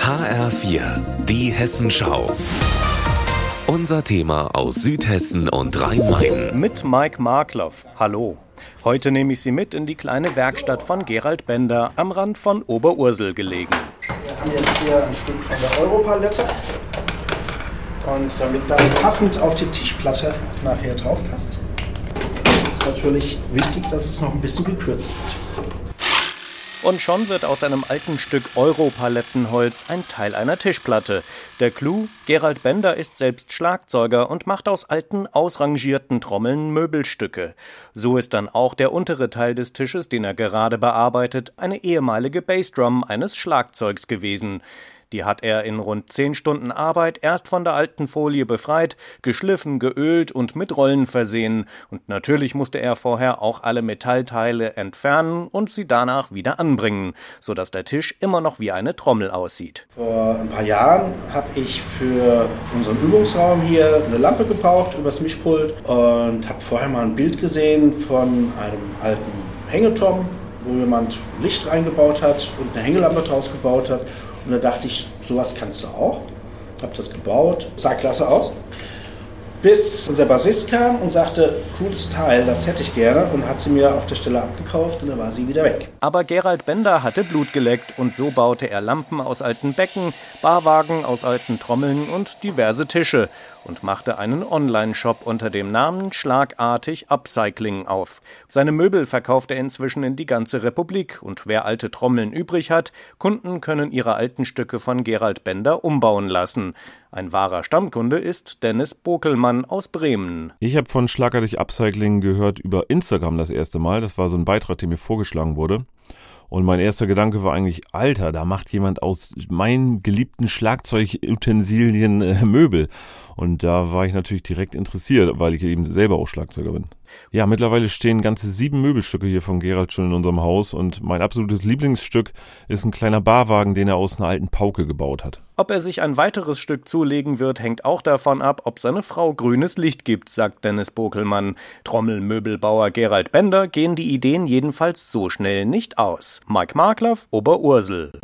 HR4, die Hessenschau. Unser Thema aus Südhessen und Rhein-Main. Mit Mike Markloff. Hallo. Heute nehme ich Sie mit in die kleine Werkstatt von Gerald Bender am Rand von Oberursel gelegen. Hier ist hier ein Stück von der Europalette. Und damit dann passend auf die Tischplatte nachher drauf passt, ist natürlich wichtig, dass es noch ein bisschen gekürzt wird. Und schon wird aus einem alten Stück Europalettenholz ein Teil einer Tischplatte. Der Clou, Gerald Bender ist selbst Schlagzeuger und macht aus alten, ausrangierten Trommeln Möbelstücke. So ist dann auch der untere Teil des Tisches, den er gerade bearbeitet, eine ehemalige Bassdrum eines Schlagzeugs gewesen. Die hat er in rund zehn Stunden Arbeit erst von der alten Folie befreit, geschliffen, geölt und mit Rollen versehen. Und natürlich musste er vorher auch alle Metallteile entfernen und sie danach wieder anbringen, sodass der Tisch immer noch wie eine Trommel aussieht. Vor ein paar Jahren habe ich für unseren Übungsraum hier eine Lampe gebraucht übers Mischpult und habe vorher mal ein Bild gesehen von einem alten Hängeturm, wo jemand Licht reingebaut hat und eine Hängelampe draus gebaut hat. Und da dachte ich, sowas kannst du auch. Hab das gebaut, sah klasse aus. Bis unser Bassist kam und sagte, cooles Teil, das hätte ich gerne und hat sie mir auf der Stelle abgekauft und dann war sie wieder weg. Aber Gerald Bender hatte Blut geleckt und so baute er Lampen aus alten Becken, Barwagen aus alten Trommeln und diverse Tische und machte einen Online-Shop unter dem Namen Schlagartig Upcycling auf. Seine Möbel verkauft er inzwischen in die ganze Republik und wer alte Trommeln übrig hat, Kunden können ihre alten Stücke von Gerald Bender umbauen lassen. Ein wahrer Stammkunde ist Dennis Bokelmann aus Bremen. Ich habe von Schlagartig Upcycling gehört über Instagram das erste Mal. Das war so ein Beitrag, der mir vorgeschlagen wurde. Und mein erster Gedanke war eigentlich, Alter, da macht jemand aus meinen geliebten Schlagzeugutensilien äh, Möbel. Und da war ich natürlich direkt interessiert, weil ich eben selber auch Schlagzeuger bin. Ja, mittlerweile stehen ganze sieben Möbelstücke hier von Gerald schon in unserem Haus und mein absolutes Lieblingsstück ist ein kleiner Barwagen, den er aus einer alten Pauke gebaut hat. Ob er sich ein weiteres Stück zulegen wird, hängt auch davon ab, ob seine Frau grünes Licht gibt, sagt Dennis Bokelmann. Trommelmöbelbauer Gerald Bender gehen die Ideen jedenfalls so schnell nicht aus. Mike Markloff, Oberursel.